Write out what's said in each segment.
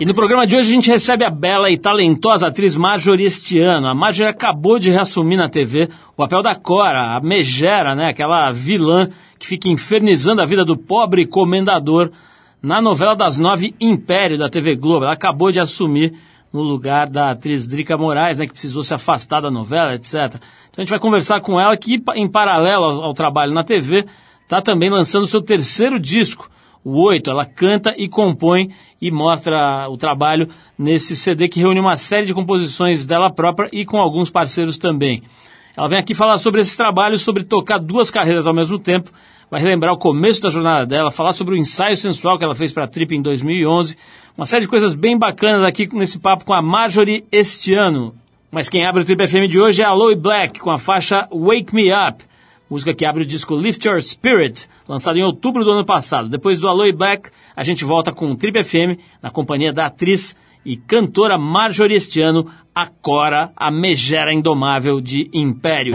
E no programa de hoje a gente recebe a bela e talentosa atriz Marjorie este ano. A Marjorie acabou de reassumir na TV o papel da Cora, a megera, né? Aquela vilã que fica infernizando a vida do pobre comendador na novela das nove Império da TV Globo. Ela acabou de assumir no lugar da atriz Drica Moraes, né, que precisou se afastar da novela, etc. Então a gente vai conversar com ela que, em paralelo ao, trabalho na TV, está também lançando seu terceiro disco, o Oito. Ela canta e compõe e mostra o trabalho nesse CD que reúne uma série de composições dela própria e com alguns parceiros também. Ela vem aqui falar sobre esses trabalhos, sobre tocar duas carreiras ao mesmo tempo, vai relembrar o começo da jornada dela, falar sobre o ensaio sensual que ela fez para a Trip em 2011, uma série de coisas bem bacanas aqui nesse papo com a Marjorie este ano. Mas quem abre o Trip FM de hoje é a Aloe Black, com a faixa Wake Me Up, música que abre o disco Lift Your Spirit, lançado em outubro do ano passado. Depois do Aloe Black, a gente volta com o Trip FM, na companhia da atriz e cantora Marjorie este a Cora, a megera indomável de Império.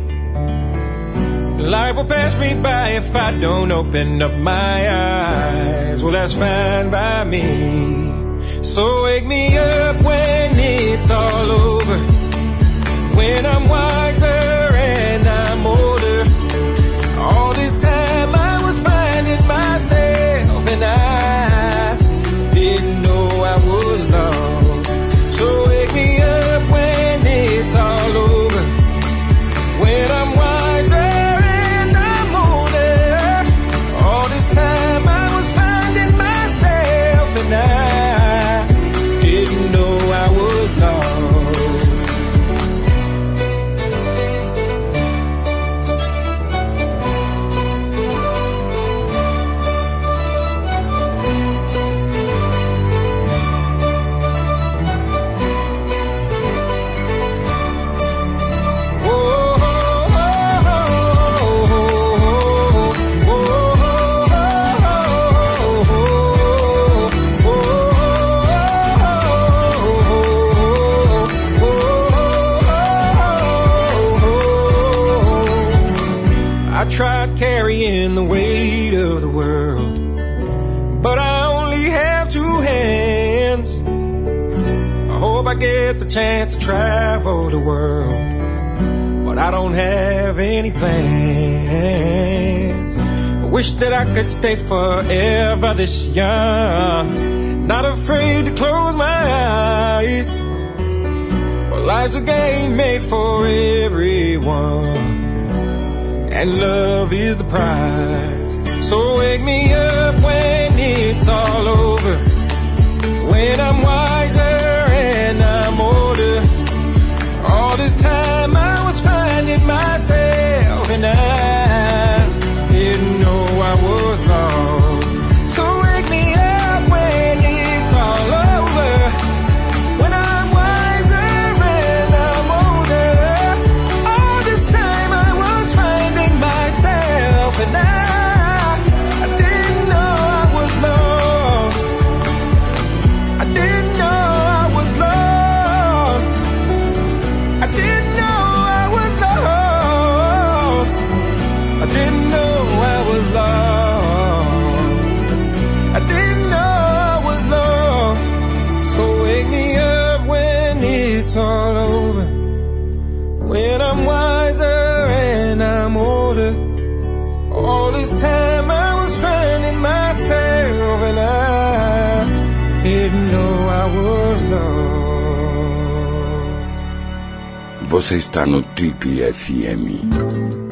Life will pass me by if I don't open up my eyes. Well, that's fine by me. So wake me up when it's all over. When I'm wiser tried carrying the weight of the world, but I only have two hands. I hope I get the chance to travel the world, but I don't have any plans. I wish that I could stay forever this young, not afraid to close my eyes. Well, life's a game made for everyone and love is the prize. So wake me up when it's all over. When I'm wiser and I'm older. All this time I was finding myself and I this time I was finding myself and I didn't know I was lost. Você está no Trip FM.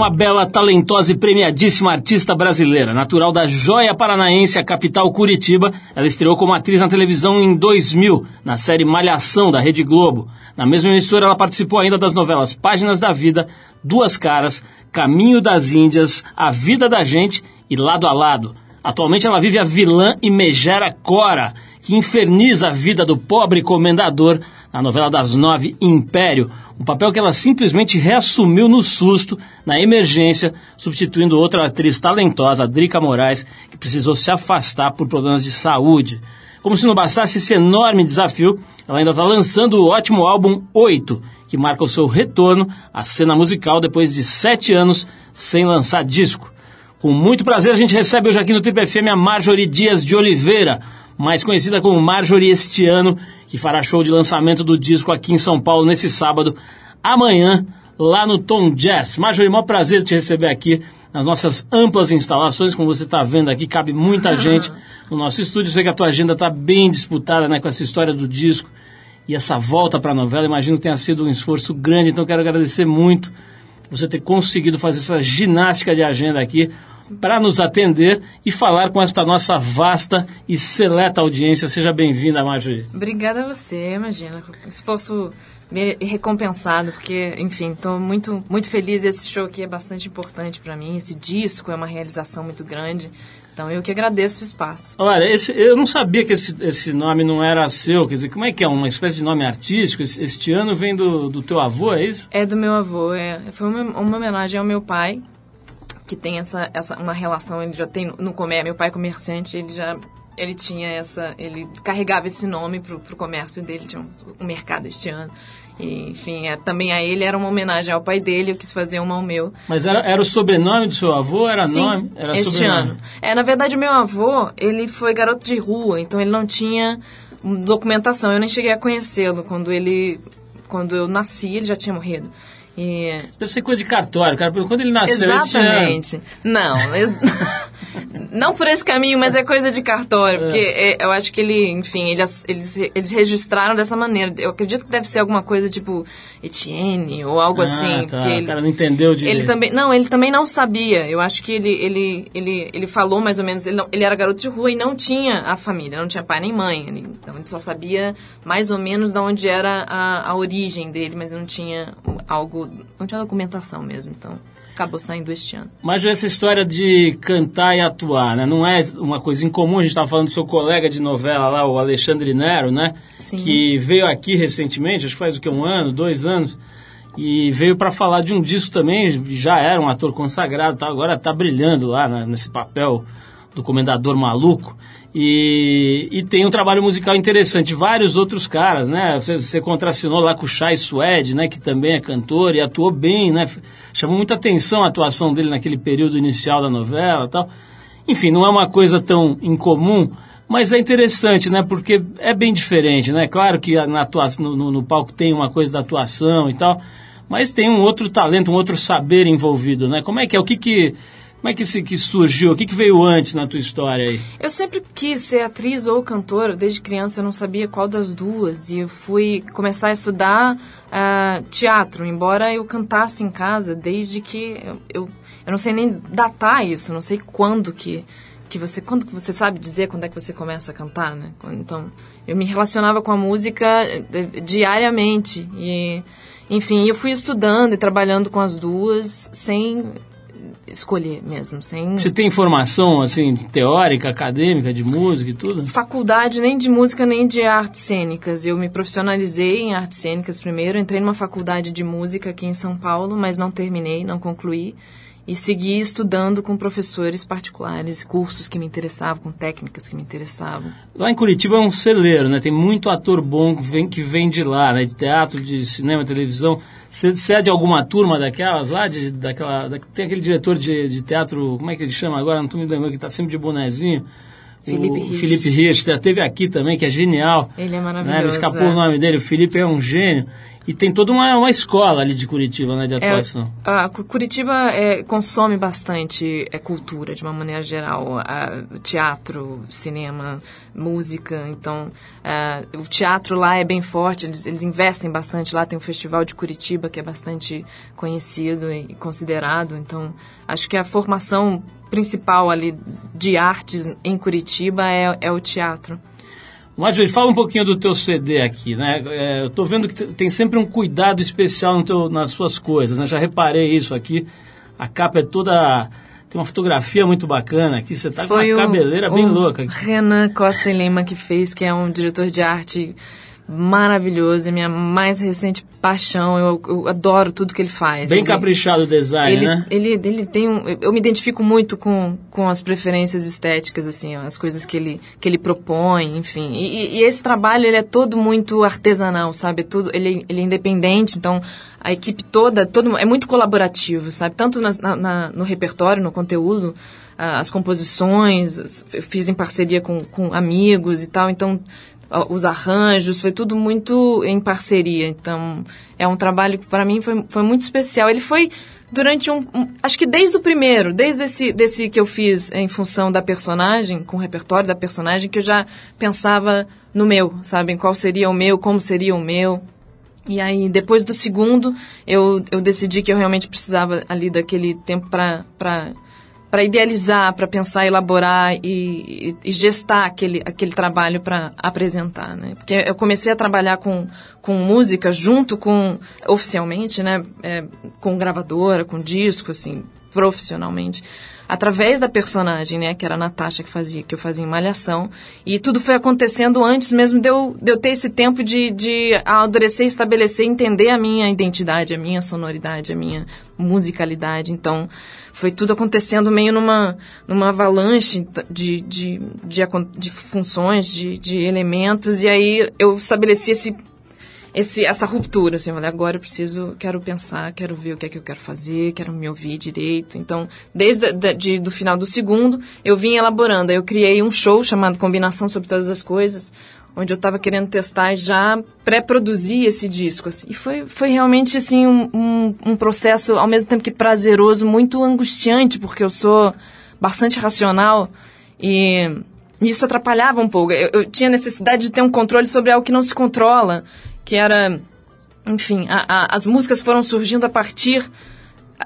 Uma bela, talentosa e premiadíssima artista brasileira, natural da Joia Paranaense, a capital Curitiba. Ela estreou como atriz na televisão em 2000, na série Malhação da Rede Globo. Na mesma emissora, ela participou ainda das novelas Páginas da Vida, Duas Caras, Caminho das Índias, A Vida da Gente e Lado a Lado. Atualmente ela vive a vilã e megera Cora, que inferniza a vida do pobre comendador na novela das nove Império, um papel que ela simplesmente reassumiu no susto, na emergência, substituindo outra atriz talentosa, Drica Moraes, que precisou se afastar por problemas de saúde. Como se não bastasse esse enorme desafio, ela ainda está lançando o ótimo álbum 8, que marca o seu retorno à cena musical depois de sete anos sem lançar disco. Com muito prazer, a gente recebe hoje aqui no Triple FM a Marjorie Dias de Oliveira, mais conhecida como Marjorie este ano, que fará show de lançamento do disco aqui em São Paulo nesse sábado, amanhã, lá no Tom Jazz. Marjorie, maior prazer te receber aqui nas nossas amplas instalações, como você está vendo aqui, cabe muita gente no nosso estúdio. Sei que a tua agenda está bem disputada né, com essa história do disco e essa volta para a novela. Imagino que tenha sido um esforço grande, então quero agradecer muito você ter conseguido fazer essa ginástica de agenda aqui para nos atender e falar com esta nossa vasta e seleta audiência. Seja bem-vinda, Marjorie. Obrigada a você, imagina. Esforço recompensado, porque, enfim, estou muito, muito feliz. Esse show aqui é bastante importante para mim. Esse disco é uma realização muito grande. Então, eu que agradeço o espaço. Olha, esse, eu não sabia que esse, esse nome não era seu. Quer dizer, como é que é? Uma espécie de nome artístico? Este ano vem do, do teu avô, é isso? É do meu avô. É, foi uma, uma homenagem ao meu pai, que tem essa, essa uma relação, ele já tem no comércio, meu pai é comerciante, ele já ele tinha essa, ele carregava esse nome pro, pro comércio dele, tinha um, um mercado este ano. E, enfim, é, também a ele era uma homenagem ao pai dele, eu quis fazer uma ao meu. Mas era, era o sobrenome do seu avô? Era Sim, nome? Era este sobrenome. ano. É, na verdade, o meu avô, ele foi garoto de rua, então ele não tinha documentação. Eu nem cheguei a conhecê-lo quando ele, quando eu nasci, ele já tinha morrido. E... Deve ser coisa de cartório, cara. Quando ele nasceu Exatamente. Não, não por esse caminho, mas é coisa de cartório. É. Porque é, eu acho que ele, enfim, eles, eles, eles registraram dessa maneira. Eu acredito que deve ser alguma coisa tipo Etienne ou algo ah, assim. Tá. Ele, o cara não entendeu de... Ele também, não, ele também não sabia. Eu acho que ele, ele, ele, ele falou mais ou menos... Ele, não, ele era garoto de rua e não tinha a família. Não tinha pai nem mãe. Ele, então ele só sabia mais ou menos de onde era a, a origem dele, mas não tinha algo... Não tinha documentação mesmo, então acabou saindo este ano. Mas essa história de cantar e atuar, né? Não é uma coisa incomum. A gente estava falando do seu colega de novela lá, o Alexandre Nero, né? Sim. Que veio aqui recentemente, acho que faz o que, um ano, dois anos, e veio para falar de um disco também, já era um ator consagrado, tá, agora está brilhando lá né, nesse papel do Comendador Maluco. E, e, tem um trabalho musical interessante. Vários outros caras, né? Você, você contracionou lá com o Chai Suede, né? Que também é cantor e atuou bem, né? Chamou muita atenção a atuação dele naquele período inicial da novela tal. Enfim, não é uma coisa tão incomum, mas é interessante, né? Porque é bem diferente, né? Claro que na atuação, no, no, no palco tem uma coisa da atuação e tal, mas tem um outro talento, um outro saber envolvido, né? Como é que é? O que que como é que, se, que surgiu? O que, que veio antes na tua história aí? Eu sempre quis ser atriz ou cantora. Desde criança eu não sabia qual das duas. E eu fui começar a estudar uh, teatro, embora eu cantasse em casa desde que... Eu, eu, eu não sei nem datar isso, não sei quando que que você quando que você sabe dizer quando é que você começa a cantar, né? Então, eu me relacionava com a música eh, diariamente e enfim, eu fui estudando e trabalhando com as duas sem escolher mesmo, sem... Você tem formação, assim, teórica, acadêmica, de música e tudo? Faculdade nem de música nem de artes cênicas. Eu me profissionalizei em artes cênicas primeiro, entrei numa faculdade de música aqui em São Paulo, mas não terminei, não concluí e segui estudando com professores particulares, cursos que me interessavam, com técnicas que me interessavam. Lá em Curitiba é um celeiro, né? Tem muito ator bom que vem, que vem de lá, né? De teatro, de cinema, televisão. Você é de alguma turma daquelas lá? De, daquela, da, tem aquele diretor de, de teatro, como é que ele chama agora? Não estou me lembrando, que está sempre de bonezinho. Felipe Rich. Felipe Rich, teve aqui também, que é genial. Ele é Né? maravilhoso. Me escapou é. o nome dele. O Felipe é um gênio. E tem toda uma, uma escola ali de Curitiba, né, de atuação. É, a Curitiba é, consome bastante é, cultura, de uma maneira geral. A, teatro, cinema, música. Então, é, o teatro lá é bem forte, eles, eles investem bastante. Lá tem o Festival de Curitiba, que é bastante conhecido e considerado. Então, acho que a formação principal ali de artes em Curitiba é, é o teatro. Marjorie, fala um pouquinho do teu CD aqui, né? É, eu estou vendo que tem sempre um cuidado especial teu, nas suas coisas, né? Já reparei isso aqui. A capa é toda... Tem uma fotografia muito bacana aqui. Você está com uma cabeleira bem louca. Renan Costa e Lima que fez, que é um diretor de arte maravilhoso, é minha mais recente paixão. Eu, eu, adoro tudo que ele faz. Bem ele, caprichado o design, ele, né? Ele, ele tem um, eu me identifico muito com, com as preferências estéticas, assim, as coisas que ele, que ele propõe, enfim. E, e esse trabalho ele é todo muito artesanal, sabe? Tudo, ele, ele é independente, então a equipe toda, todo é muito colaborativo, sabe? Tanto na, na, no repertório, no conteúdo, as composições, eu fiz em parceria com, com amigos e tal, então os arranjos, foi tudo muito em parceria. Então, é um trabalho que para mim foi, foi muito especial. Ele foi durante um, um, Acho que desde o primeiro, desde esse desse que eu fiz em função da personagem, com o repertório da personagem, que eu já pensava no meu, sabe? Qual seria o meu, como seria o meu. E aí, depois do segundo, eu, eu decidi que eu realmente precisava ali daquele tempo para para idealizar, para pensar, elaborar e, e, gestar aquele, aquele trabalho para apresentar, né? Porque eu comecei a trabalhar com, com música junto com, oficialmente, né? É, com gravadora, com disco, assim, profissionalmente através da personagem, né, que era a Natasha que fazia, que eu fazia em Malhação, e tudo foi acontecendo antes mesmo de eu, de eu ter esse tempo de, de amadurecer, estabelecer, entender a minha identidade, a minha sonoridade, a minha musicalidade, então foi tudo acontecendo meio numa, numa avalanche de, de, de, de funções, de, de elementos, e aí eu estabeleci esse esse, essa ruptura, assim, olha, agora eu preciso, quero pensar, quero ver o que é que eu quero fazer, quero me ouvir direito. Então, desde de, de, do final do segundo, eu vim elaborando. Eu criei um show chamado Combinação sobre Todas as Coisas, onde eu estava querendo testar e já pré-produzir esse disco. Assim. E foi, foi realmente, assim, um, um, um processo, ao mesmo tempo que prazeroso, muito angustiante, porque eu sou bastante racional e isso atrapalhava um pouco. Eu, eu, tinha necessidade de ter um controle sobre algo que não se controla que era, enfim, a, a, as músicas foram surgindo a partir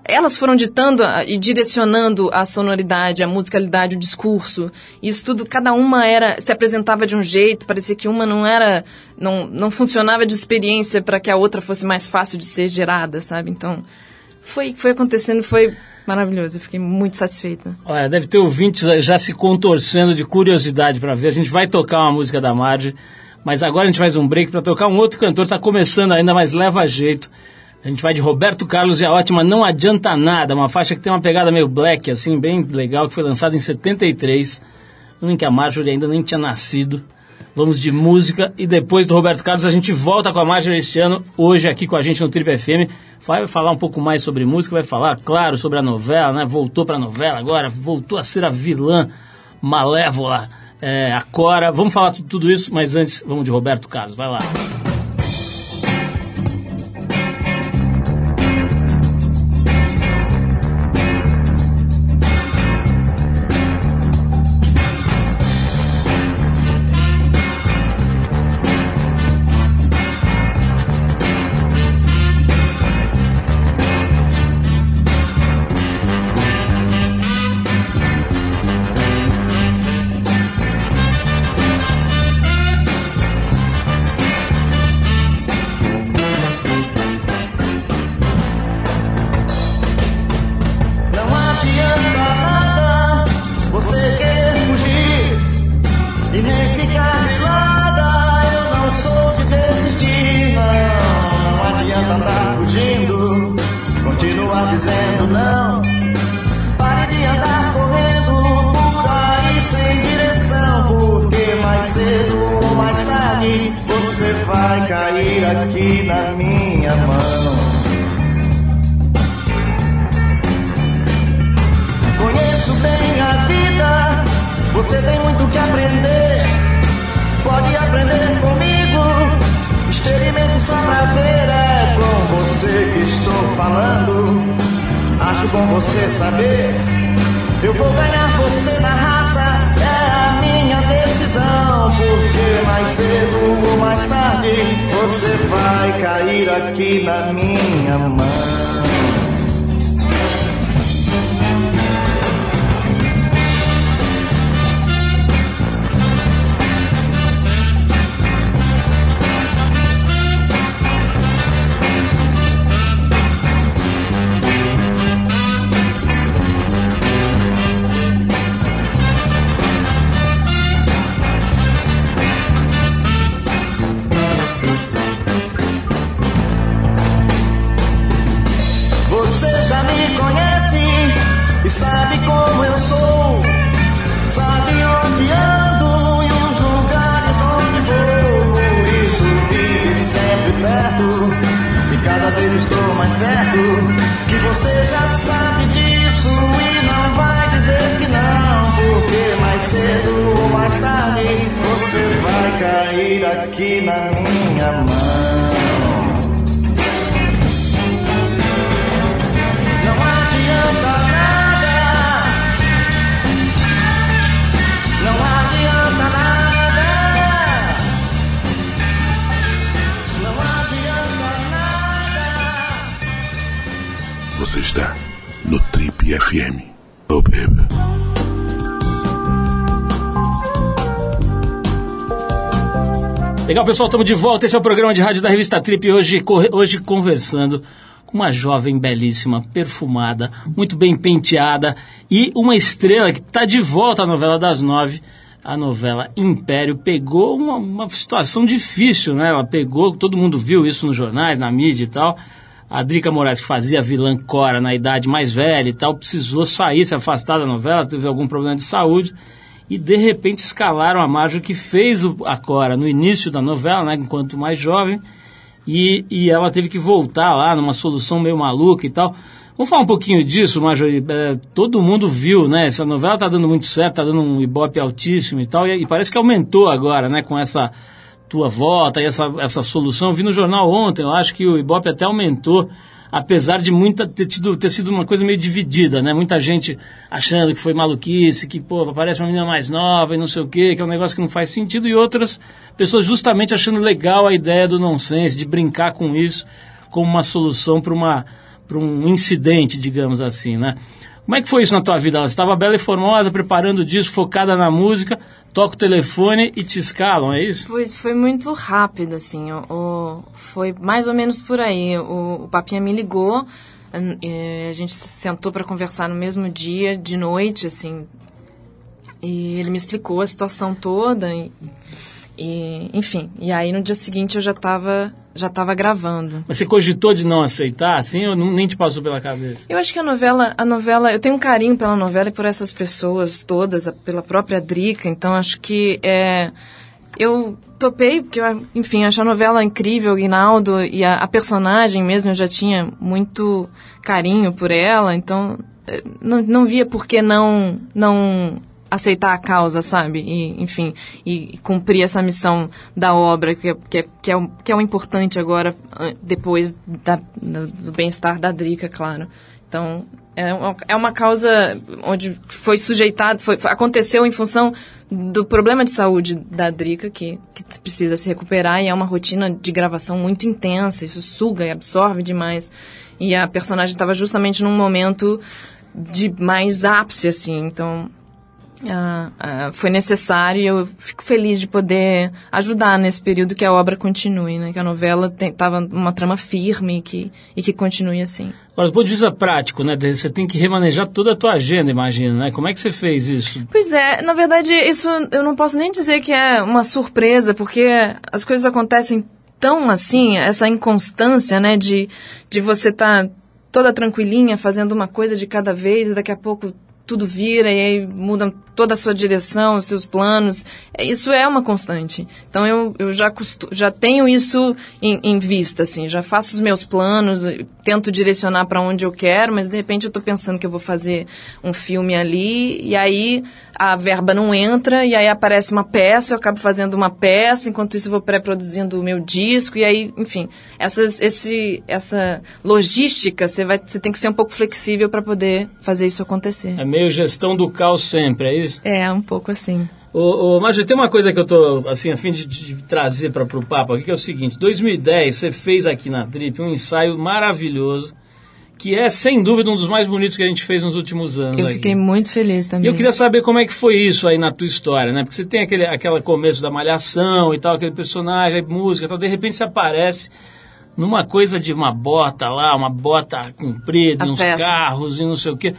elas foram ditando e direcionando a sonoridade, a musicalidade, o discurso. Isso tudo, cada uma era se apresentava de um jeito, parecia que uma não era, não, não funcionava de experiência para que a outra fosse mais fácil de ser gerada, sabe? Então, foi foi acontecendo, foi maravilhoso. Eu fiquei muito satisfeita. Olha, deve ter ouvintes já se contorcendo de curiosidade para ver. A gente vai tocar uma música da Marge. Mas agora a gente faz um break para tocar um outro cantor, está começando ainda, mas leva jeito. A gente vai de Roberto Carlos e a ótima Não Adianta Nada, uma faixa que tem uma pegada meio black, assim, bem legal, que foi lançada em 73, ano em que a Marjorie ainda nem tinha nascido. Vamos de música e depois do Roberto Carlos a gente volta com a Marjorie este ano, hoje aqui com a gente no Trip FM. Vai falar um pouco mais sobre música, vai falar, claro, sobre a novela, né? Voltou para a novela agora, voltou a ser a vilã malévola é, a Cora. Vamos falar de tudo isso, mas antes vamos de Roberto Carlos. Vai lá. Legal, pessoal, estamos de volta. Esse é o programa de rádio da revista Trip. Hoje, hoje conversando com uma jovem belíssima, perfumada, muito bem penteada e uma estrela que está de volta à novela das nove. A novela Império pegou uma, uma situação difícil, né? Ela pegou, todo mundo viu isso nos jornais, na mídia e tal. A Drica Moraes, que fazia vilã Cora na idade mais velha e tal, precisou sair, se afastar da novela, teve algum problema de saúde e de repente escalaram a Marjorie que fez o, a Cora no início da novela, né, enquanto mais jovem, e, e ela teve que voltar lá numa solução meio maluca e tal. Vamos falar um pouquinho disso, Marjorie. É, todo mundo viu, né? Essa novela tá dando muito certo, tá dando um ibope altíssimo e tal, e, e parece que aumentou agora, né, com essa tua volta e essa, essa solução. Eu vi no jornal ontem, eu acho que o ibope até aumentou apesar de muita ter, tido, ter sido uma coisa meio dividida, né? Muita gente achando que foi maluquice, que, pô, aparece uma menina mais nova e não sei o quê, que é um negócio que não faz sentido, e outras pessoas justamente achando legal a ideia do nonsense, de brincar com isso como uma solução para uma para um incidente, digamos assim, né? Como é que foi isso na tua vida? Ela estava bela e formosa, preparando o disco, focada na música, toca o telefone e te escalam, é isso? Foi, foi muito rápido, assim. O, o foi mais ou menos por aí. O, o Papinha me ligou, a, a gente sentou para conversar no mesmo dia, de noite, assim. E ele me explicou a situação toda. E, e, enfim, e aí no dia seguinte eu já estava já tava gravando. Mas você cogitou de não aceitar, assim, ou não, nem te passou pela cabeça? Eu acho que a novela, a novela, eu tenho um carinho pela novela e por essas pessoas todas, pela própria Drica, então acho que é, eu topei, porque, eu, enfim, acho a novela incrível, o Guinaldo, e a, a personagem mesmo, eu já tinha muito carinho por ela, então eh, não, não via por que não, não aceitar a causa, sabe? E, enfim, e, cumprir essa missão da obra, que, que, é, que, é, o, que é o importante agora, depois da, do bem-estar da Drica, claro. Então, é uma, é causa onde foi sujeitado, foi, aconteceu em função do problema de saúde da Drica, que, que precisa se recuperar, e é uma rotina de gravação muito intensa, isso suga e absorve demais. E a personagem estava justamente num momento de mais ápice, assim, então ah, foi necessário e eu fico feliz de poder ajudar nesse período que a obra continue, né? Que a novela estava uma trama firme e que, e que continue assim. Agora, do ponto de vista prático, né? Você tem que remanejar toda a tua agenda, imagina, né? Como é que você fez isso? Pois é, na verdade, isso eu não posso nem dizer que é uma surpresa, porque as coisas acontecem tão assim, essa inconstância, né? De, de você estar tá toda tranquilinha, fazendo uma coisa de cada vez e daqui a pouco tudo vira e aí muda toda a sua direção, os seus planos. É, isso é uma constante. Então eu, eu já, costu, já tenho isso em, em vista, assim, já faço os meus planos, tento direcionar para onde eu quero, mas de repente eu estou pensando que eu vou fazer um filme ali e aí a verba não entra e aí aparece uma peça, eu acabo fazendo uma peça, enquanto isso eu vou pré-produzindo o meu disco e aí, enfim, essas, esse, essa logística você tem que ser um pouco flexível para poder fazer isso acontecer. É meio gestão do caos sempre, é isso? É, um pouco assim. Ô, ô, mas tem uma coisa que eu tô, assim, a fim de, de trazer para o papo aqui, que é o seguinte. 2010, você fez aqui na Trip um ensaio maravilhoso, que é, sem dúvida, um dos mais bonitos que a gente fez nos últimos anos. Eu aqui. fiquei muito feliz também. E eu queria saber como é que foi isso aí na tua história, né? Porque você tem aquele, aquele começo da malhação e tal, aquele personagem, música e tal, de repente você aparece numa coisa de uma bota lá, uma bota comprida, A uns peça. carros e não sei o quê.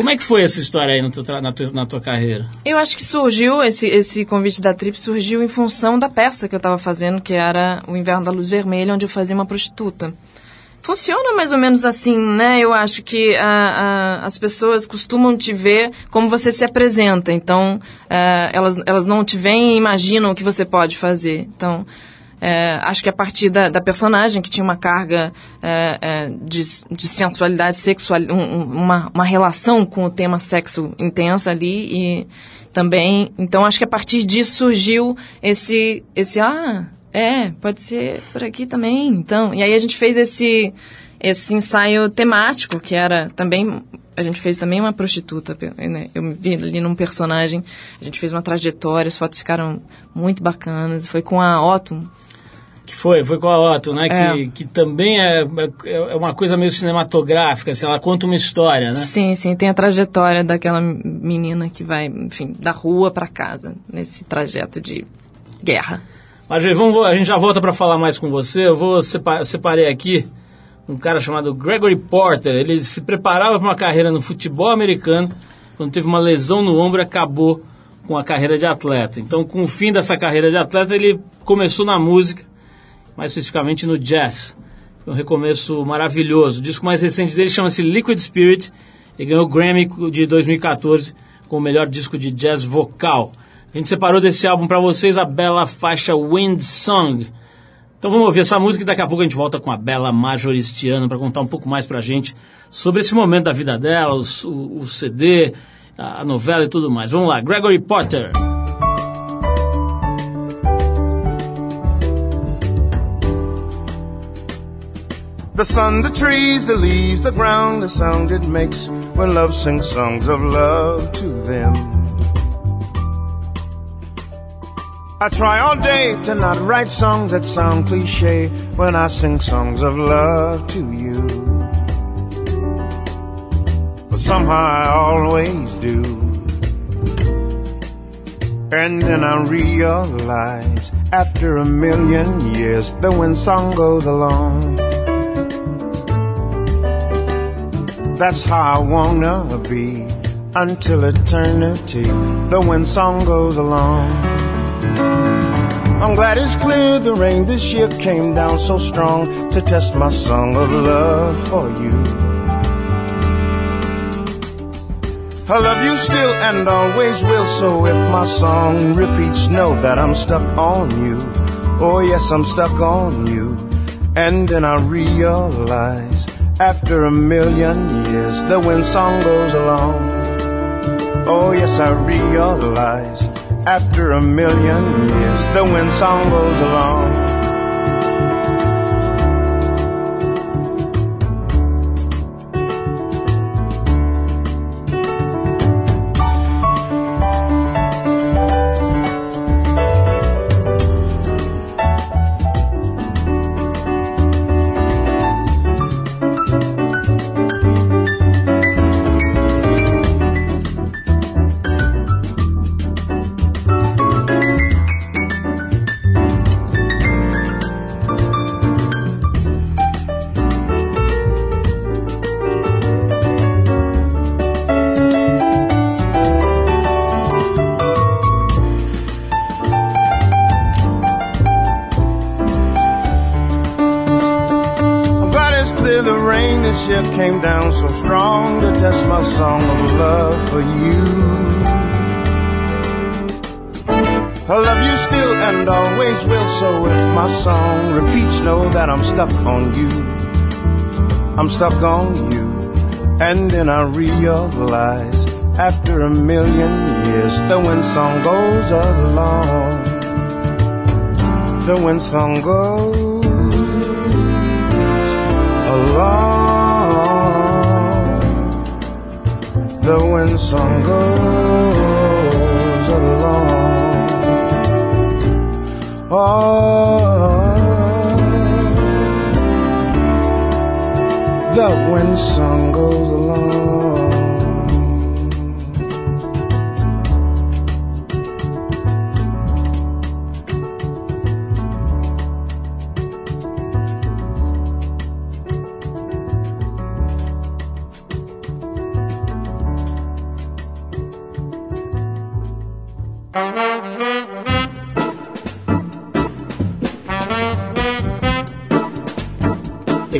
Como é que foi essa história aí teu na, tua, na tua carreira? Eu acho que surgiu, esse, esse convite da Trip surgiu em função da peça que eu estava fazendo, que era O Inverno da Luz Vermelha, onde eu fazia uma prostituta. Funciona mais ou menos assim, né? Eu acho que a, a, as pessoas costumam te ver como você se apresenta. Então, eh, elas, elas não te veem e imaginam o que você pode fazer. Então, eh, acho que a partir da, da personagem, que tinha uma carga eh, eh, de, de sensualidade, sexual, um- uma, uma relação com o tema sexo intensa ali e também, então acho que a partir disso surgiu esse, esse ah, é, pode ser por aqui também, então, e aí a gente fez esse, esse ensaio temático, que era também, a gente fez também uma prostituta, né? eu me vi ali num personagem, a gente fez uma trajetória, as fotos ficaram muito bacanas, foi com a Otto, Que foi, foi com a Otto, né? É. Que, que também é, é uma coisa meio cinematográfica, assim, ela conta uma história, né? Sim, sim, tem a trajetória daquela menina que vai, enfim, da rua para casa, nesse trajeto de guerra. Mas vamos, a gente já volta para falar mais com você. Eu vou sepa- separei aqui um cara chamado Gregory Porter. Ele se preparava para uma carreira no futebol americano. Quando teve uma lesão no ombro, acabou com a carreira de atleta. Então, com o fim dessa carreira de atleta, ele começou na música, mais especificamente no jazz. Foi um recomeço maravilhoso. O disco mais recente dele chama-se Liquid Spirit e ganhou o Grammy de 2014 com o melhor disco de jazz vocal. A gente separou desse álbum para vocês a bela faixa Wind Song. Então vamos ouvir essa música e daqui a pouco a gente volta com a bela Majoristiana para contar um pouco mais pra gente sobre esse momento da vida dela, o, o CD, a novela e tudo mais. Vamos lá, Gregory Potter. The sun, the trees, the leaves, the ground, the sound it makes when love sings songs of love to them. I try all day to not write songs that sound cliche when I sing songs of love to you. But somehow I always do. And then I realize after a million years, the wind song goes along. That's how I wanna be until eternity. The wind song goes along. I'm glad it's clear the rain this year came down so strong to test my song of love for you. I love you still and always will, so if my song repeats, know that I'm stuck on you. Oh, yes, I'm stuck on you. And then I realize after a million years, the wind song goes along. Oh, yes, I realize after a million years, the wind song goes along. Rain this year came down so strong to test my song of love for you. I love you still and always will, so if my song repeats, know that I'm stuck on you. I'm stuck on you. And then I realize after a million years, the wind song goes along. The wind song goes along. The wind song goes along. Oh, the wind song goes along.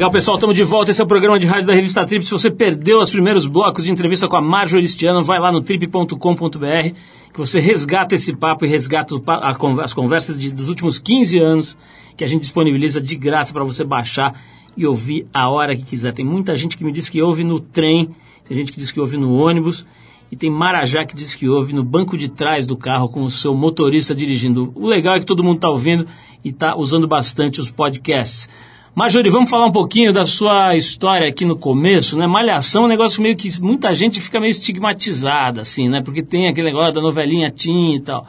Legal, pessoal, estamos de volta. Esse é o programa de rádio da revista Trip. Se você perdeu os primeiros blocos de entrevista com a Marjorie Stiano, vai lá no trip.com.br que você resgata esse papo e resgata as conversas de- dos últimos 15 anos que a gente disponibiliza de graça para você baixar e ouvir a hora que quiser. Tem muita gente que me diz que ouve no trem, tem gente que diz que ouve no ônibus e tem Marajá que diz que ouve no banco de trás do carro com o seu motorista dirigindo. O legal é que todo mundo está ouvindo e está usando bastante os podcasts. Marjorie, vamos falar um pouquinho da sua história aqui no começo, né? Malhação é um negócio meio que muita gente fica meio estigmatizada, assim, né? Porque tem aquele negócio da novelinha teen e tal.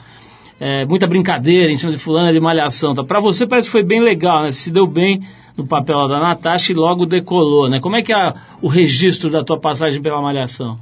É, muita brincadeira em cima de fulana de malhação. Tá? Para você parece que foi bem legal, né? Se deu bem no papel da Natasha e logo decolou, né? Como é que é o registro da tua passagem pela malhação?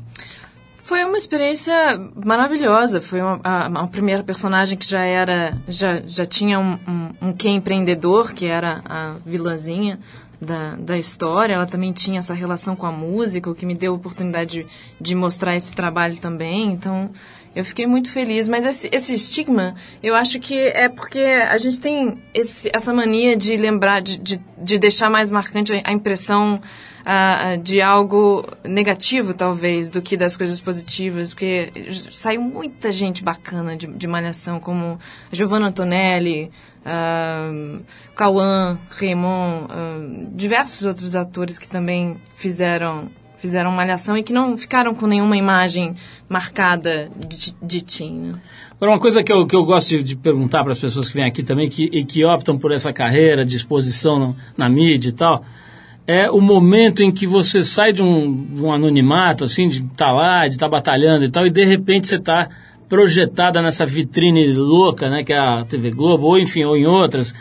Foi uma experiência maravilhosa. Foi uma, a, uma primeira personagem que já era, já, já tinha um, um, um quê empreendedor, que era a vilãzinha da, da história. Ela também tinha essa relação com a música, o que me deu a oportunidade de, de mostrar esse trabalho também. Então, eu fiquei muito feliz. Mas esse, esse estigma, eu acho que é porque a gente tem esse, essa mania de lembrar, de, de, de deixar mais marcante a, a impressão de algo negativo, talvez, do que das coisas positivas, porque saiu muita gente bacana de, de Malhação, como Giovanna Antonelli, ah, Cauã, Raymond, diversos outros atores que também fizeram fizeram Malhação e que não ficaram com nenhuma imagem marcada de, de teen, né? Agora, uma coisa que eu, que eu gosto de, de perguntar para as pessoas que vêm aqui também, que, e que optam por essa carreira de exposição no- na mídia e tal, é o momento em que você sai de um, um anonimato, assim, de estar lá, de estar batalhando e tal, e de repente você está projetada nessa vitrine louca, né, que é a TV Globo, ou enfim, ou em outras.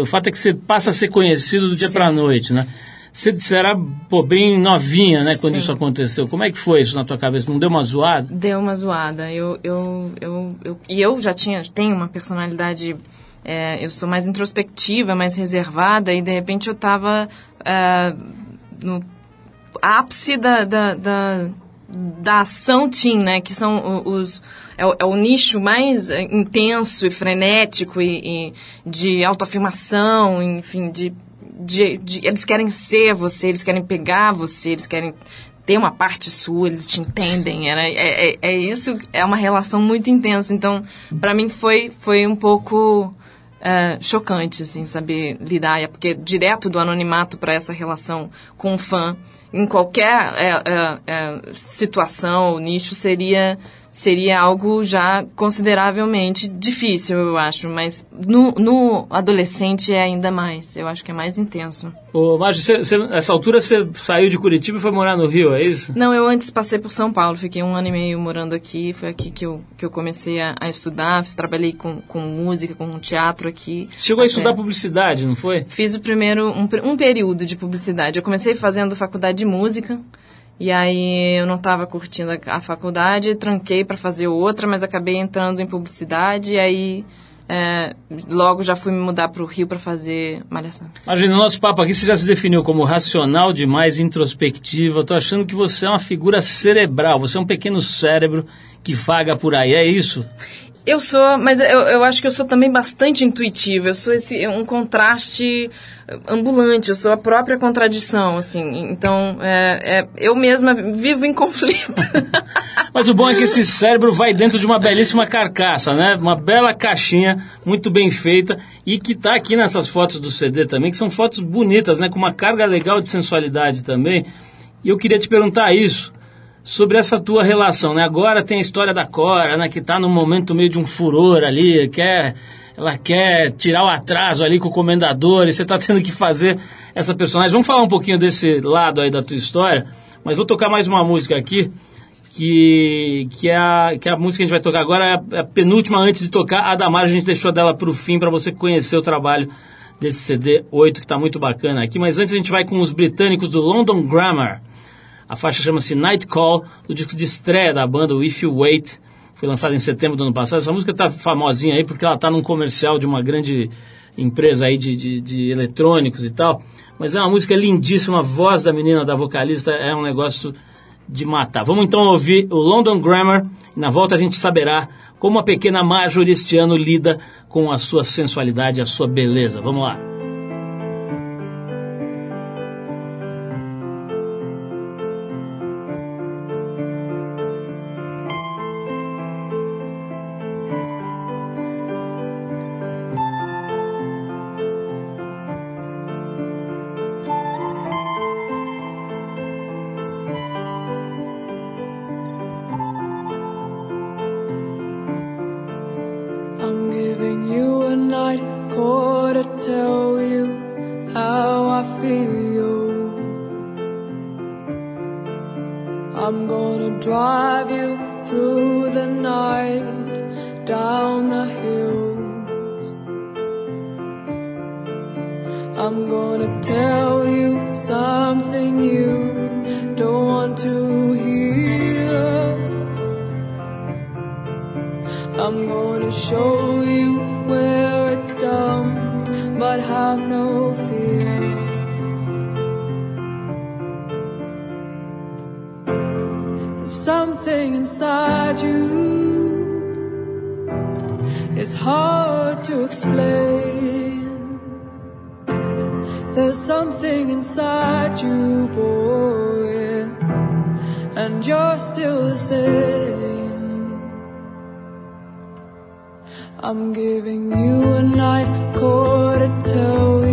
O fato é que você passa a ser conhecido do dia para a noite, né? Você, era pô, bem novinha, né, quando Sim. isso aconteceu. Como é que foi isso na tua cabeça? Não deu uma zoada? Deu uma zoada. Eu, eu, eu, eu, e eu já tinha, tenho uma personalidade. é, eu sou mais introspectiva, mais reservada, e de repente eu estava no ápice da, da, da, da ação teen, né? Que são os. É o, é o nicho mais é, intenso e frenético e, e de autoafirmação, enfim, de, de, de. Eles querem ser você, eles querem pegar você, eles querem ter uma parte sua, eles te entendem. Era, é, é, é isso, é uma relação muito intensa. Então, para mim foi, foi um pouco é, chocante, assim, saber lidar, é porque direto do anonimato para essa relação com o fã, em qualquer é, é, é, situação ou nicho, seria, seria algo já consideravelmente difícil, eu acho, mas no, no adolescente é ainda mais, eu acho que é mais intenso. Ô, Márcio, nessa altura você saiu de Curitiba e foi morar no Rio, é isso? Não, eu antes passei por São Paulo, fiquei um ano e meio morando aqui, foi aqui que eu, que eu comecei a, a estudar, trabalhei com, com música, com teatro aqui. Chegou a Até- estudar publicidade, não foi? Fiz o primeiro, um, um período de publicidade. Eu comecei fazendo faculdade de música, e aí eu não estava curtindo a, a faculdade, tranquei para fazer outra, mas acabei entrando em publicidade, e aí é, logo já fui me mudar para o Rio para fazer malhação. Imagina, no nosso papo aqui você já se definiu como racional demais, introspectiva. Tô achando que você é uma figura cerebral, você é um pequeno cérebro que vaga por aí, é isso? Eu sou, mas eu, eu acho que eu sou também bastante intuitiva. Eu sou esse um contraste ambulante. Eu sou a própria contradição, assim. Então, é, é, eu mesma vivo em conflito. mas o bom é que esse cérebro vai dentro de uma belíssima carcaça, né? Uma bela caixinha, muito bem feita e que está aqui nessas fotos do CD também, que são fotos bonitas, né? Com uma carga legal de sensualidade também. E eu queria te perguntar isso sobre essa tua relação, né? Agora tem a história da Cora, né? Que está num momento meio de um furor ali, quer, ela quer tirar o atraso ali com o comendador e você está tendo que fazer essa personagem. Vamos falar um pouquinho desse lado aí da tua história, mas vou tocar mais uma música aqui, que, que, é, a, que é a música que a gente vai tocar agora, é a, penúltima antes de tocar. A Damar a gente deixou dela para o fim, para você conhecer o trabalho desse CD 8, que está muito bacana aqui. Mas antes a gente vai com os britânicos do London Grammar. A faixa chama-se Night Call, do disco de estreia da banda, If You Wait. Foi lançado em setembro do ano passado. Essa música tá famosinha aí porque ela tá num comercial de uma grande empresa aí de, de, de eletrônicos e tal. Mas é uma música lindíssima, a voz da menina, da vocalista, é um negócio de matar. Vamos então ouvir o London Grammar e na volta a gente saberá como a pequena Marjorie este ano lida com a sua sensualidade, a sua beleza. Vamos lá. There's something inside you, boy, and you're still the same. I'm giving you a night call to tell you.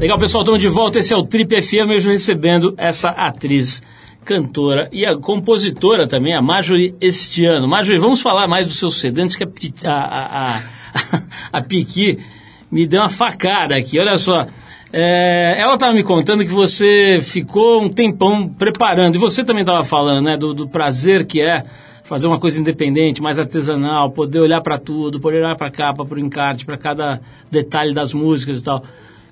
Legal, pessoal, estamos de volta. Esse é o Trip FM, hoje recebendo essa atriz, cantora e a compositora também, a Marjorie este ano. Marjorie, vamos falar mais do seu CD, antes que a, a, a, a Piqui me deu uma facada aqui. Olha só, é, ela estava me contando que você ficou um tempão preparando, e você também estava falando, né, do, do prazer que é fazer uma coisa independente, mais artesanal, poder olhar para tudo, poder olhar para a capa, para o encarte, para cada detalhe das músicas e tal.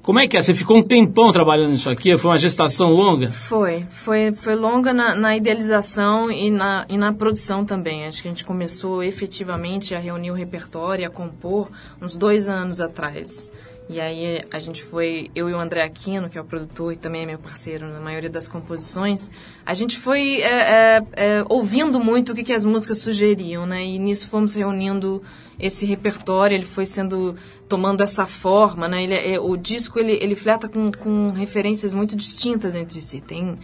Como é que é? Você ficou um tempão trabalhando nisso aqui? Foi uma gestação longa? Foi. Foi, foi longa na, na, idealização e na, e na produção também. Acho que a gente começou efetivamente a reunir o repertório, a compor, uns dois anos atrás. E aí a gente foi, eu e o André Aquino, que é o produtor e também é meu parceiro na maioria das composições, a gente foi é, é, é, ouvindo muito o que, que as músicas sugeriam, né? E nisso fomos reunindo esse repertório, ele foi sendo tomando essa forma, né? Ele, é, o disco ele, ele fleta com, com referências muito distintas entre si. Tem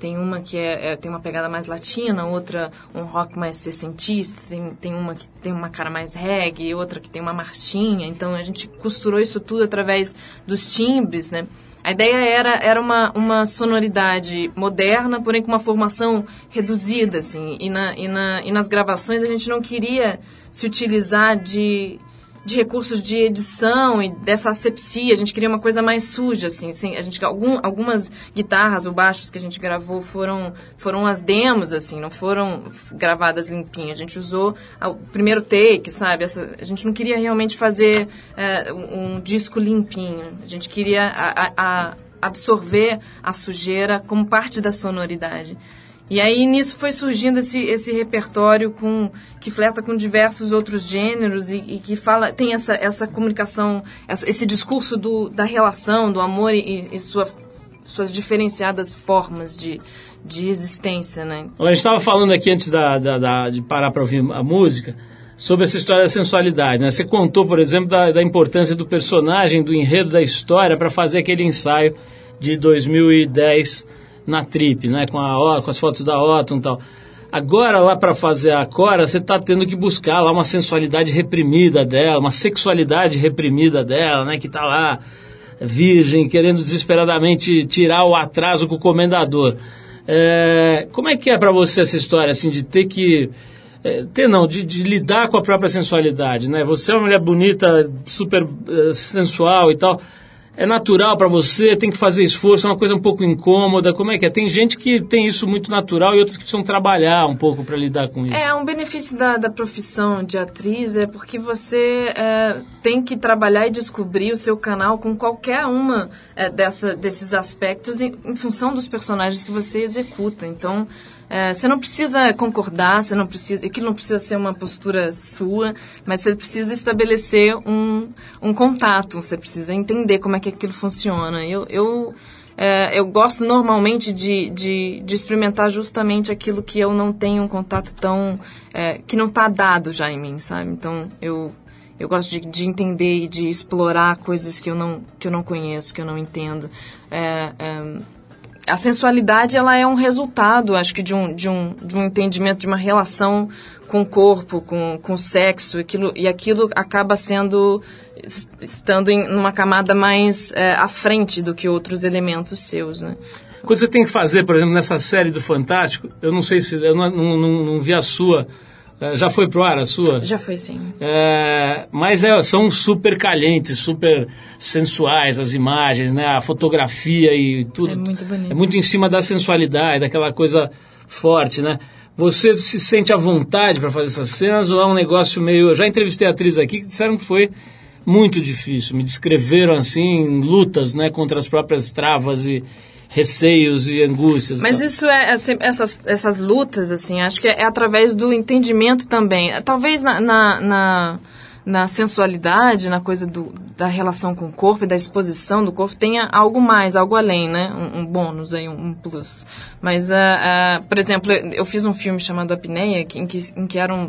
tem uma que é, é, tem uma pegada mais latina, outra um rock mais sessentista, tem, tem uma que tem uma cara mais reggae, outra que tem uma marchinha. Então a gente costurou isso tudo através dos timbres, né? A ideia era, era uma, uma sonoridade moderna, porém com uma formação reduzida, assim. E, na, e, na, e nas gravações a gente não queria se utilizar de de recursos de edição e dessa asepsia. A gente queria uma coisa mais suja, assim. assim a gente, algum, algumas guitarras ou baixos que a gente gravou foram, foram as demos, assim, não foram gravadas limpinhas. A gente usou o primeiro take, sabe? Essa, a gente não queria realmente fazer é, um, disco limpinho. A gente queria a, a, a absorver a sujeira como parte da sonoridade. E aí nisso foi surgindo esse, esse repertório com que flerta com diversos outros gêneros e, e que fala tem essa, essa comunicação, essa, esse discurso do, da relação, do amor e, e sua, suas diferenciadas formas de, de existência, né? A gente estava falando aqui antes da, da, da de parar para ouvir a música sobre essa história da sensualidade. Né? Você contou, por exemplo, da, da importância do personagem, do enredo da história para fazer aquele ensaio de 2010 na trip, né? Com, a, com as fotos da Otton e tal. Agora, lá para fazer a Cora, você está tendo que buscar lá uma sensualidade reprimida dela, uma sexualidade reprimida dela, né? Que está lá, virgem, querendo desesperadamente tirar o atraso com o comendador. É, como é que é para você essa história, assim, de ter que... É, ter não, de, de, lidar com a própria sensualidade, né? Você é uma mulher bonita, super uh, sensual e tal é natural para você, tem que fazer esforço, é uma coisa um pouco incômoda. Como é que é? Tem gente que tem isso muito natural e outras que precisam trabalhar um pouco para lidar com isso. É, um benefício da, da profissão de atriz é porque você é, tem que trabalhar e descobrir o seu canal com qualquer uma é, dessa, desses aspectos em, em função dos personagens que você executa. Então, é, você não precisa concordar, você não precisa, aquilo não precisa ser uma postura sua, mas você precisa estabelecer um, um contato, você precisa entender como é que aquilo funciona. Eu, eu, é, eu gosto normalmente de, de, de, experimentar justamente aquilo que eu não tenho um contato tão. É, que não está dado já em mim, sabe? Então eu. Eu gosto de, de, entender e de explorar coisas que eu não, que eu não conheço, que eu não entendo. É, é a sensualidade ela é um resultado, acho que de um, de um, de um entendimento de uma relação com o corpo, com, com o sexo, aquilo, e aquilo acaba sendo estando em uma camada mais é, à frente do que outros elementos seus, né? Que você tem que fazer, por exemplo, nessa série do Fantástico, eu não sei se eu não, não, não, não vi a sua, já foi pro ar a sua? Já foi, sim. É, mas é, são super calientes, super sensuais as imagens, né? A fotografia e tudo. É muito bonito. É muito em cima da sensualidade, daquela coisa forte, né? Você se sente à vontade para fazer essas cenas ou é um negócio meio... Eu já entrevistei atrizes aqui que disseram que foi muito difícil. Me descreveram, assim, lutas, né? Contra as próprias travas e receios e angústias. Mas isso é, é essas, essas lutas, assim, acho que é, é, através do entendimento também. Talvez na, na, na, na sensualidade, na coisa do, da relação com o corpo e da exposição do corpo, tenha algo mais, algo além, né? Um, um bônus aí, um, um plus. Mas, uh, uh, por exemplo, eu fiz um filme chamado Apneia, em que, em que eram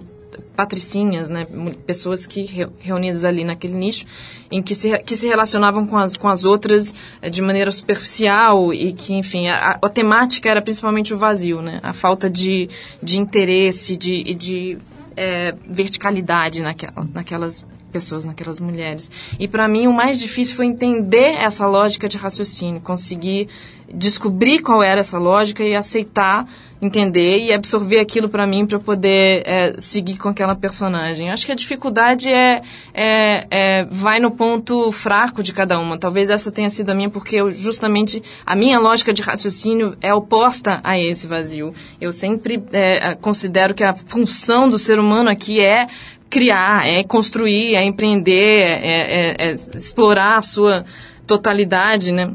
patricinhas, né, pessoas que reunidas ali naquele nicho, em que se, que se relacionavam com as, com as outras eh, de maneira superficial e que, enfim, a, a temática era principalmente o vazio, né, a falta de, de interesse de, de é, verticalidade naquela, naquelas pessoas, naquelas mulheres. E para mim o mais difícil foi entender essa lógica de raciocínio, conseguir descobrir qual era essa lógica e aceitar, entender e absorver aquilo para mim para poder é, seguir com aquela personagem. Acho que a dificuldade é, é, é, vai no ponto fraco de cada uma. Talvez essa tenha sido a minha porque eu justamente a minha lógica de raciocínio é oposta a esse vazio. Eu sempre é, considero que a função do ser humano aqui é criar, é construir, é empreender, é, é, é explorar a sua totalidade, né?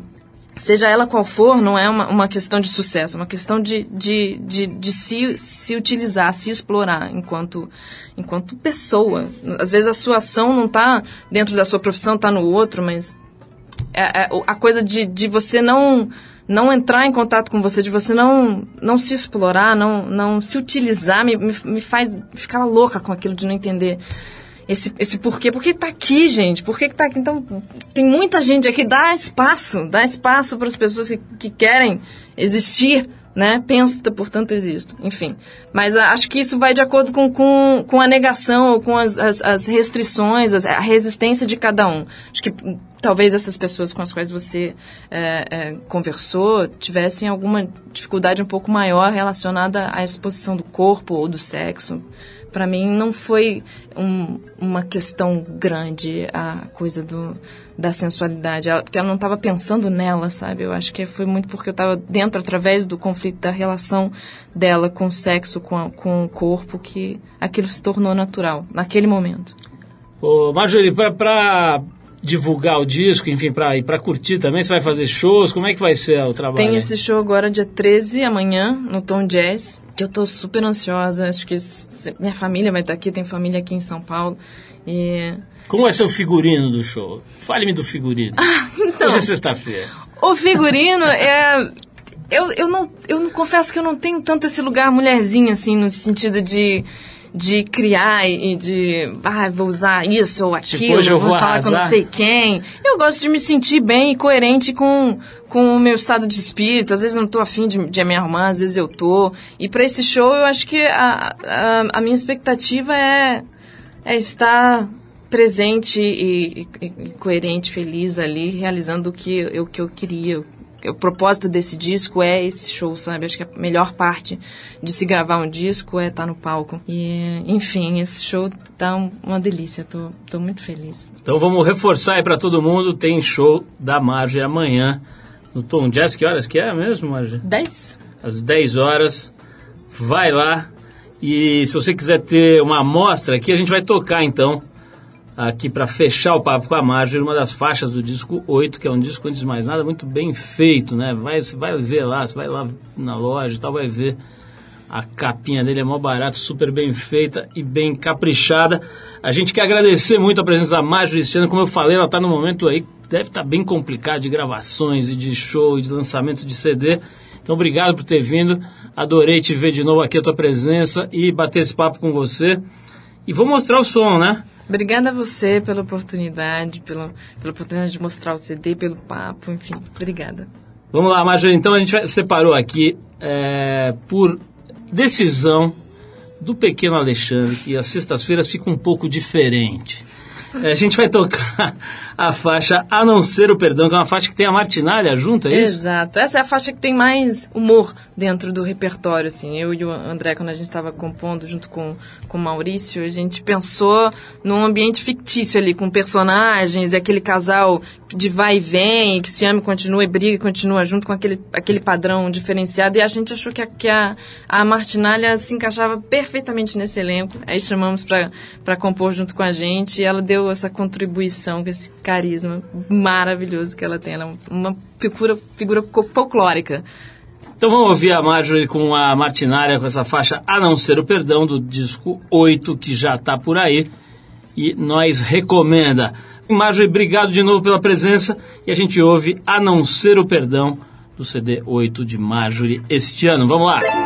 seja ela qual for, não é uma, uma questão de sucesso, é uma questão de, de, de, de se, se utilizar, se explorar enquanto, enquanto pessoa. Às vezes a sua ação não está dentro da sua profissão, está no outro, mas é, é, a coisa de, de você não não entrar em contato com você, de você não não se explorar, não, não se utilizar, me, me, me faz ficar louca com aquilo de não entender esse, esse porquê. Por que tá aqui, gente? Por que, que tá aqui? Então, tem muita gente aqui. Dá espaço, dá espaço para as pessoas que, que querem existir, né? Pensa, portanto, existo. Enfim. Mas acho que isso vai de acordo com, com, com a negação ou com as, as, as restrições, as, a resistência de cada um. Acho que talvez essas pessoas com as quais você é, é, conversou tivessem alguma dificuldade um pouco maior relacionada à exposição do corpo ou do sexo para mim não foi um, uma questão grande a coisa do, da sensualidade, ela, porque ela não estava pensando nela, sabe? Eu acho que foi muito porque eu estava dentro, através do conflito da relação dela com o sexo, com, a, com o corpo, que aquilo se tornou natural, naquele momento. Ô, Marjorie, para divulgar o disco, enfim, para ir para curtir também, você vai fazer shows, como é que vai ser o trabalho? Tem esse show agora dia 13, amanhã, no Tom Jazz que eu tô super ansiosa. Acho que minha família vai estar aqui, tem família aqui em São Paulo. E... Como vai ser o figurino do show? Fale-me do figurino. Ah, então. Hoje é sexta-feira. O figurino é. Eu, eu, não, eu não confesso que eu não tenho tanto esse lugar mulherzinha, assim, no sentido de de criar e de, ah, vou usar isso ou aquilo, eu vou, vou falar com não sei quem. Eu gosto de me sentir bem e coerente com, com o meu estado de espírito. Às vezes eu não estou afim de, de me arrumar, às vezes eu tô. E para esse show eu acho que a, a, a minha expectativa é, é estar presente e, e, e, coerente, feliz ali, realizando o que, o que eu queria, o propósito desse disco é esse show, sabe? Acho que a melhor parte de se gravar um disco é estar tá no palco. E, enfim, esse show tá uma delícia. Tô, tô muito feliz. Então vamos reforçar aí para todo mundo. Tem show da Marge amanhã no Tom Jazz. Que horas que é mesmo, Marge? 10. Às 10 horas. Vai lá. E se você quiser ter uma amostra aqui, a gente vai tocar então aqui para fechar o papo com a Marjorie, uma das faixas do disco 8, que é um disco, antes de mais nada, muito bem feito, né? Vai, vai ver lá, você vai lá na loja e tal, vai ver a capinha dele é mó barato, super bem feita e bem caprichada. A gente quer agradecer muito a presença da Marjorie Cristiana, como eu falei, ela está no momento aí, deve estar tá bem complicado de gravações e de show e de lançamento de CD. Então, obrigado por ter vindo. Adorei te ver de novo aqui, a tua presença e bater esse papo com você. E vou mostrar o som, né? Obrigada a você pela oportunidade, pela, pela oportunidade de mostrar o CD, pelo papo, enfim. Obrigada. Vamos lá, Major. Então a gente separou aqui é, por decisão do pequeno Alexandre que as sextas-feiras ficam um pouco diferente. É, a gente vai tocar a faixa A Não Ser o Perdão, que é uma faixa que tem a martinalha junto, é isso? Exato. Essa é a faixa que tem mais humor dentro do repertório, assim. Eu e o André, quando a gente estava compondo junto com, com o Maurício, a gente pensou num ambiente fictício ali, com personagens aquele casal de vai e vem, que se ama continua e briga continua junto com aquele, aquele padrão diferenciado. E a gente achou que a, que a, a Martinalha se encaixava perfeitamente nesse elenco. Aí chamamos para compor junto com a gente e ela deu essa contribuição com esse carisma maravilhoso que ela tem. Ela é uma figura, figura folclórica. Então vamos ouvir a Marjorie com a Martinária com essa faixa A Não Ser o Perdão do disco 8 que já está por aí e nós recomenda. Marjorie, obrigado de novo pela presença e a gente ouve A Não Ser o Perdão do CD 8 de Marjorie este ano. Vamos lá!